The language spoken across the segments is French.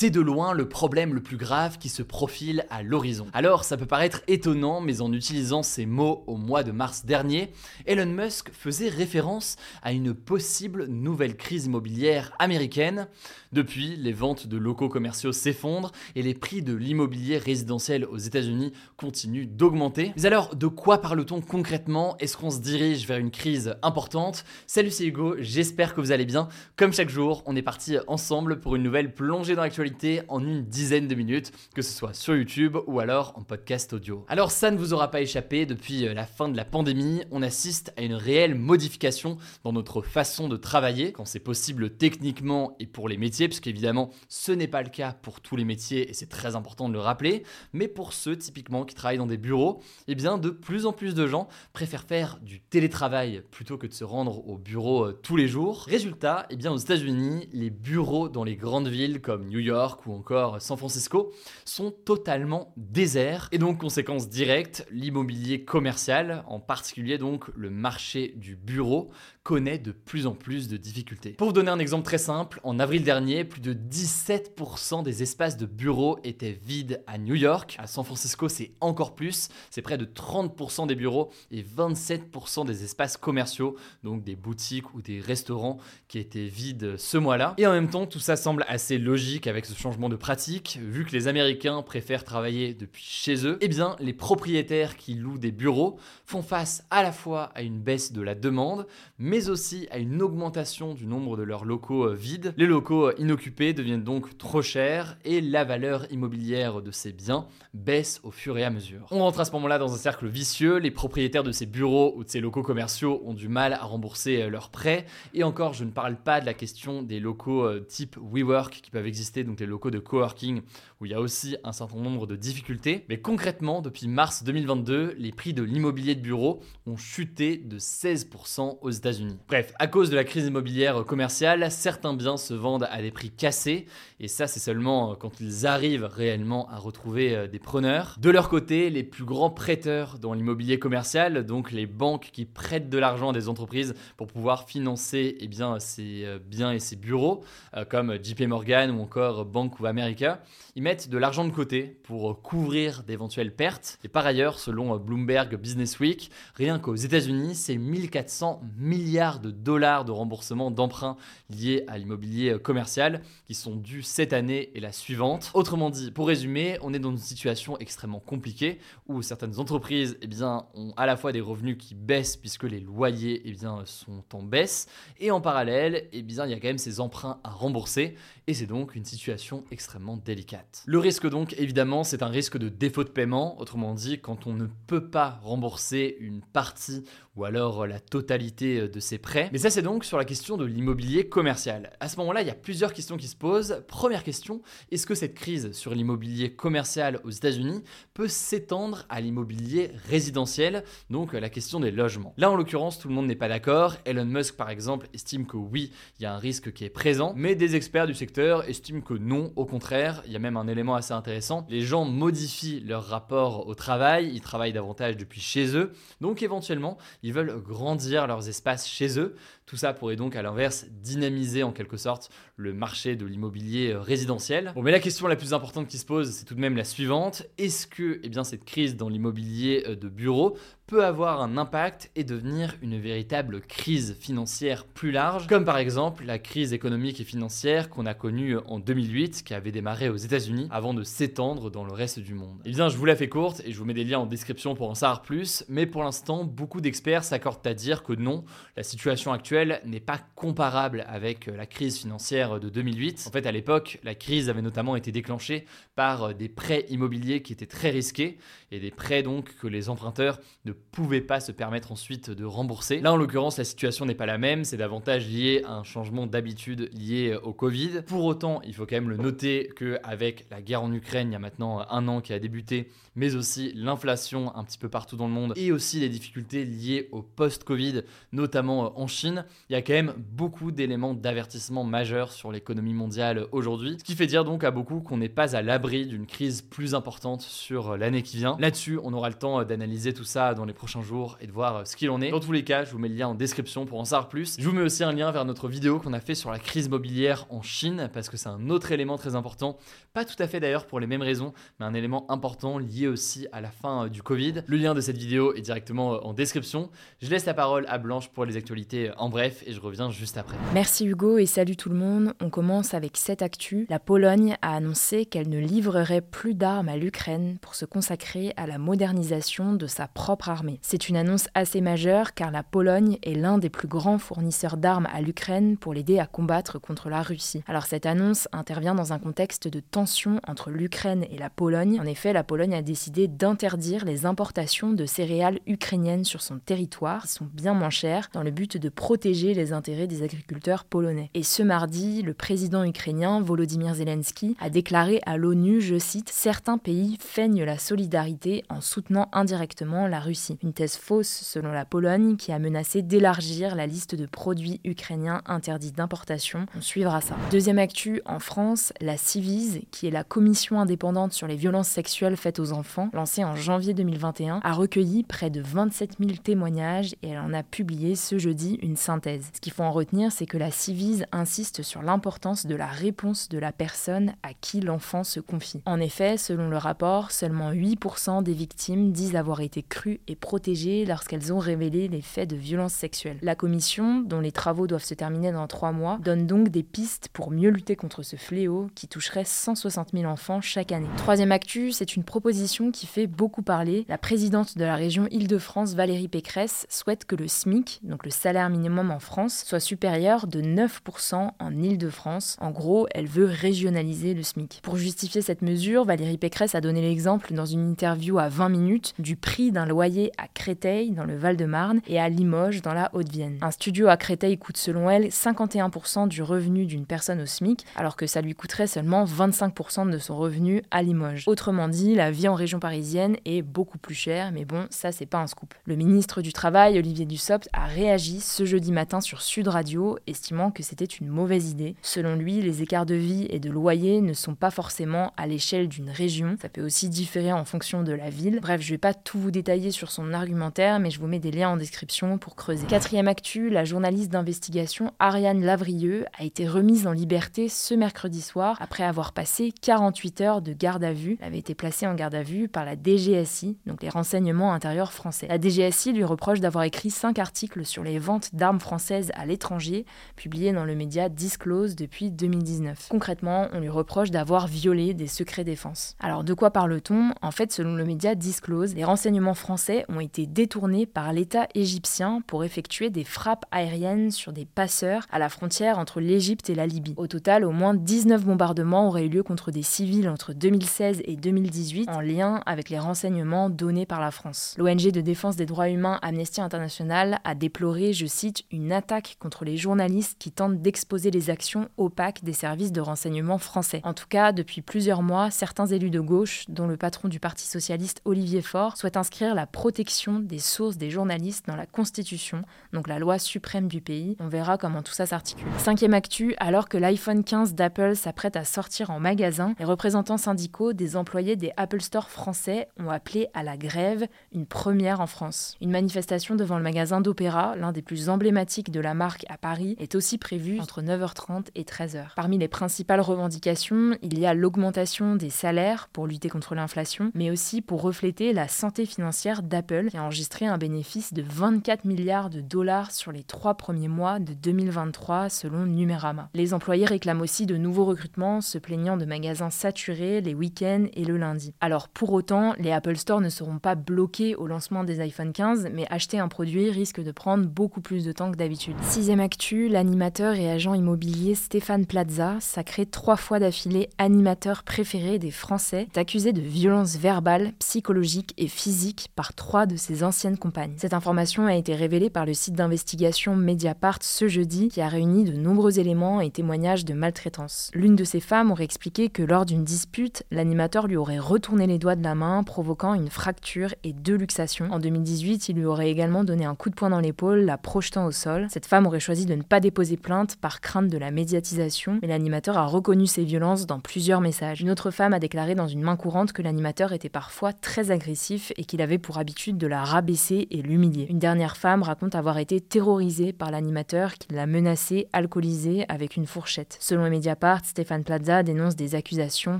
C'est de loin le problème le plus grave qui se profile à l'horizon. Alors, ça peut paraître étonnant, mais en utilisant ces mots au mois de mars dernier, Elon Musk faisait référence à une possible nouvelle crise immobilière américaine. Depuis, les ventes de locaux commerciaux s'effondrent et les prix de l'immobilier résidentiel aux États-Unis continuent d'augmenter. Mais alors, de quoi parle-t-on concrètement? Est-ce qu'on se dirige vers une crise importante? Salut, c'est Hugo, j'espère que vous allez bien. Comme chaque jour, on est parti ensemble pour une nouvelle plongée dans l'actualité en une dizaine de minutes, que ce soit sur YouTube ou alors en podcast audio. Alors ça ne vous aura pas échappé, depuis euh, la fin de la pandémie, on assiste à une réelle modification dans notre façon de travailler, quand c'est possible techniquement et pour les métiers, puisqu'évidemment ce n'est pas le cas pour tous les métiers et c'est très important de le rappeler, mais pour ceux typiquement qui travaillent dans des bureaux, eh bien de plus en plus de gens préfèrent faire du télétravail plutôt que de se rendre au bureau euh, tous les jours. Résultat, eh bien aux États-Unis, les bureaux dans les grandes villes comme New York, ou encore San Francisco sont totalement déserts. Et donc conséquence directe, l'immobilier commercial, en particulier donc le marché du bureau, connaît de plus en plus de difficultés. Pour vous donner un exemple très simple, en avril dernier, plus de 17% des espaces de bureaux étaient vides à New York. À San Francisco, c'est encore plus, c'est près de 30% des bureaux et 27% des espaces commerciaux, donc des boutiques ou des restaurants qui étaient vides ce mois-là. Et en même temps, tout ça semble assez logique avec ce changement de pratique, vu que les Américains préfèrent travailler depuis chez eux, eh bien les propriétaires qui louent des bureaux font face à la fois à une baisse de la demande, mais mais aussi à une augmentation du nombre de leurs locaux euh, vides. Les locaux euh, inoccupés deviennent donc trop chers et la valeur immobilière de ces biens baisse au fur et à mesure. On rentre à ce moment-là dans un cercle vicieux, les propriétaires de ces bureaux ou de ces locaux commerciaux ont du mal à rembourser euh, leurs prêts et encore je ne parle pas de la question des locaux type WeWork qui peuvent exister, donc les locaux de coworking où il y a aussi un certain nombre de difficultés. Mais concrètement, depuis mars 2022, les prix de l'immobilier de bureau ont chuté de 16% aux États-Unis. Bref, à cause de la crise immobilière commerciale, certains biens se vendent à des prix cassés, et ça c'est seulement euh, quand ils arrivent réellement à retrouver euh, des preneurs. De leur côté, les plus grands prêteurs dans l'immobilier commercial, donc les banques qui prêtent de l'argent à des entreprises pour pouvoir financer eh bien, ces euh, biens et ces bureaux, comme JP Morgan ou encore Bank of America, ils mettent de l'argent de côté pour couvrir d'éventuelles pertes. Et par ailleurs, selon Bloomberg Business Week, rien qu'aux États-Unis, c'est 1400 milliards de dollars de remboursement d'emprunts liés à l'immobilier commercial qui sont dus cette année et la suivante. Autrement dit, pour résumer, on est dans une situation extrêmement compliquée où certaines entreprises eh bien, ont à la fois des revenus qui baissent puisque les loyers eh bien, sont en baisse et en parallèle, eh bien, il y a quand même ces emprunts à rembourser et c'est donc une situation extrêmement délicate. Le risque donc, évidemment, c'est un risque de défaut de paiement, autrement dit, quand on ne peut pas rembourser une partie ou alors la totalité de ses prêts. Mais ça, c'est donc sur la question de l'immobilier commercial. À ce moment-là, il y a plusieurs questions qui se posent. Première question, est-ce que cette crise sur l'immobilier commercial aux États-Unis peut s'étendre à l'immobilier résidentiel, donc la question des logements Là, en l'occurrence, tout le monde n'est pas d'accord. Elon Musk, par exemple, estime que oui, il y a un risque qui est présent, mais des experts du secteur estime que non, au contraire, il y a même un élément assez intéressant, les gens modifient leur rapport au travail, ils travaillent davantage depuis chez eux, donc éventuellement, ils veulent grandir leurs espaces chez eux. Tout ça pourrait donc à l'inverse dynamiser en quelque sorte le marché de l'immobilier euh, résidentiel. Bon, mais la question la plus importante qui se pose, c'est tout de même la suivante. Est-ce que eh bien, cette crise dans l'immobilier euh, de bureau peut avoir un impact et devenir une véritable crise financière plus large, comme par exemple la crise économique et financière qu'on a connue en 2008, qui avait démarré aux États-Unis avant de s'étendre dans le reste du monde. Eh bien, je vous la fais courte et je vous mets des liens en description pour en savoir plus, mais pour l'instant, beaucoup d'experts s'accordent à dire que non, La situation actuelle n'est pas comparable avec la crise financière de 2008. En fait, à l'époque, la crise avait notamment été déclenchée par des prêts immobiliers qui étaient très risqués et des prêts donc que les emprunteurs ne pouvaient pas se permettre ensuite de rembourser. Là, en l'occurrence, la situation n'est pas la même, c'est davantage lié à un changement d'habitude lié au Covid. Pour autant, il faut quand même le noter qu'avec la guerre en Ukraine, il y a maintenant un an qui a débuté, mais aussi l'inflation un petit peu partout dans le monde et aussi les difficultés liées au post-Covid, notamment en Chine, il y a quand même beaucoup d'éléments d'avertissement majeurs sur l'économie mondiale aujourd'hui, ce qui fait dire donc à beaucoup qu'on n'est pas à l'abri d'une crise plus importante sur l'année qui vient. Là-dessus, on aura le temps d'analyser tout ça dans les prochains jours et de voir ce qu'il en est. Dans tous les cas, je vous mets le lien en description pour en savoir plus. Je vous mets aussi un lien vers notre vidéo qu'on a fait sur la crise immobilière en Chine parce que c'est un autre élément très important, pas tout à fait d'ailleurs pour les mêmes raisons, mais un élément important lié aussi à la fin euh, du Covid. Le lien de cette vidéo est directement euh, en description. Je laisse la parole à Blanche pour les actualités euh, en bref et je reviens juste après. Merci Hugo et salut tout le monde. On commence avec cette actu. La Pologne a annoncé qu'elle ne livrerait plus d'armes à l'Ukraine pour se consacrer à la modernisation de sa propre armée. C'est une annonce assez majeure car la Pologne est l'un des plus grands fournisseurs d'armes à l'Ukraine pour l'aider à combattre contre la Russie. Alors cette annonce intervient dans un contexte de tension entre l'Ukraine et la Pologne. En effet, la Pologne a décidé d'interdire les importations de céréales ukrainiennes sur son territoire, qui sont bien moins chères, dans le but de protéger les intérêts des agriculteurs polonais. Et ce mardi, le président ukrainien Volodymyr Zelensky a déclaré à l'ONU, je cite, Certains pays feignent la solidarité en soutenant indirectement la Russie. Une thèse fausse selon la Pologne qui a menacé d'élargir la liste de produits ukrainiens interdits d'importation. On suivra ça. Deuxième actu, en France, la Civise, qui est la commission indépendante sur les violences sexuelles faites aux enfants, lancée en janvier 2021, a recueilli près de 27 000 témoignages et elle en a publié ce jeudi une Ce qu'il faut en retenir, c'est que la Civise insiste sur l'importance de la réponse de la personne à qui l'enfant se confie. En effet, selon le rapport, seulement 8% des victimes disent avoir été crues et protégées lorsqu'elles ont révélé les faits de violences sexuelles. La commission, dont les travaux doivent se terminer dans trois mois, donne donc des pistes pour mieux lutter contre ce fléau qui toucherait 160 000 enfants chaque année. Troisième actu, c'est une proposition qui fait beaucoup parler. La présidente de la région Île-de-France, Valérie Pécresse, souhaite que le SMIC, donc le salaire minimum en France, soit supérieur de 9% en Île-de-France. En gros, elle veut régionaliser le SMIC. Pour justifier cette mesure, Valérie Pécresse a donné l'exemple dans une interview à 20 minutes du prix d'un loyer à Créteil, dans le Val-de-Marne, et à Limoges, dans la Haute-Vienne. Un studio à Créteil coûte selon elle 51% du revenu d'une personne au SMIC, alors que ça lui coûterait seulement 25% de son revenu à Limoges. Autrement dit, la vie en région parisienne est beaucoup plus chère, mais bon, ça c'est pas un scoop. Le ministre du Travail, Olivier Dussopt, a réagi ce jeudi matin sur Sud Radio, estimant que c'était une mauvaise idée. Selon lui, les écarts de vie et de loyer ne sont pas forcément à l'échelle d'une région, ça peut aussi différer en fonction de la ville. Bref, je vais pas tout vous détailler sur son argumentaire, mais je vous mets des liens en description pour creuser. Quatrième actu, la journaliste d'investigation Ariane Lavrieux a été remise en liberté ce mercredi soir après avoir passé 48 heures de garde à vue. Elle avait été placée en garde à vue par la DGSI, donc les renseignements intérieurs français. La DGSI lui reproche d'avoir écrit 5 articles sur les ventes d'armes françaises à l'étranger, publiés dans le média Disclose depuis 2019. Concrètement, on lui reproche d'avoir violé des secrets défense. Alors de quoi parle-t-on? En fait, selon le média Disclose, les renseignements français ont été détournés par l'État égyptien pour effectuer des frappes aériennes sur des passeurs à la frontière entre l'Égypte et la Libye. Au total, au moins 19 bombardements auraient eu lieu contre des civils entre 2016 et 2018 en lien avec les renseignements donnés par la France. L'ONG de défense des droits humains Amnesty International a déploré, je cite, une attaque contre les journalistes qui tentent d'exposer les actions opaques des services de renseignement français. En tout cas, depuis plusieurs mois, certains élus de gauche, dont le patron du Parti socialiste Olivier Faure, souhaitent inscrire la protection des sources des journalistes dans la Constitution, donc la loi suprême du pays. On verra comment tout ça s'articule. Cinquième actu, alors que l'iPhone 15 d'Apple s'apprête à sortir en magasin, les représentants syndicaux des employés des Apple Store français ont appelé à la grève, une première en France. Une manifestation devant le magasin d'Opéra, l'un des plus emblématiques de la marque à Paris, est aussi prévue entre 9h30 et 13h. Parmi les principales revendications, il y a l'augmentation des salaires pour lutter contre l'inflation, mais aussi pour refléter la santé financière d'Apple, qui a enregistré un bénéfice de 24 milliards de dollars sur les trois premiers mois de 2023 selon Numérama. Les employés réclament aussi de nouveaux recrutements, se plaignant de magasins saturés les week-ends et le lundi. Alors pour autant, les Apple Store ne seront pas bloqués au lancement des iPhone 15, mais acheter un produit risque de prendre beaucoup plus de temps d'habitude. Sixième actu, l'animateur et agent immobilier Stéphane Plaza, sacré trois fois d'affilée animateur préféré des Français, est accusé de violences verbales, psychologiques et physiques par trois de ses anciennes compagnes. Cette information a été révélée par le site d'investigation Mediapart ce jeudi, qui a réuni de nombreux éléments et témoignages de maltraitance. L'une de ces femmes aurait expliqué que lors d'une dispute, l'animateur lui aurait retourné les doigts de la main, provoquant une fracture et deux luxations. En 2018, il lui aurait également donné un coup de poing dans l'épaule, la projetant au Cette femme aurait choisi de ne pas déposer plainte par crainte de la médiatisation, mais l'animateur a reconnu ces violences dans plusieurs messages. Une autre femme a déclaré dans une main courante que l'animateur était parfois très agressif et qu'il avait pour habitude de la rabaisser et l'humilier. Une dernière femme raconte avoir été terrorisée par l'animateur qui l'a menacée, alcoolisée avec une fourchette. Selon Mediapart, Stéphane Plaza dénonce des accusations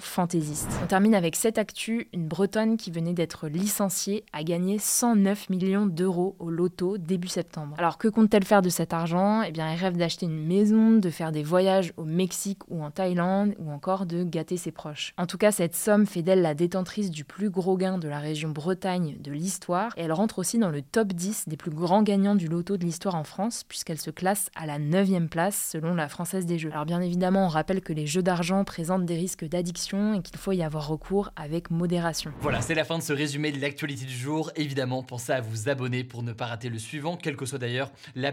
fantaisistes. On termine avec cette actu, une Bretonne qui venait d'être licenciée a gagné 109 millions d'euros au loto début septembre. Alors que compte-t-elle faire de cet argent Eh bien, elle rêve d'acheter une maison, de faire des voyages au Mexique ou en Thaïlande ou encore de gâter ses proches. En tout cas, cette somme fait d'elle la détentrice du plus gros gain de la région Bretagne de l'histoire et elle rentre aussi dans le top 10 des plus grands gagnants du loto de l'histoire en France puisqu'elle se classe à la 9 place selon la Française des Jeux. Alors bien évidemment, on rappelle que les jeux d'argent présentent des risques d'addiction et qu'il faut y avoir recours avec modération. Voilà, c'est la fin de ce résumé de l'actualité du jour. Évidemment, pensez à vous abonner pour ne pas rater le suivant, quelle que soit d'ailleurs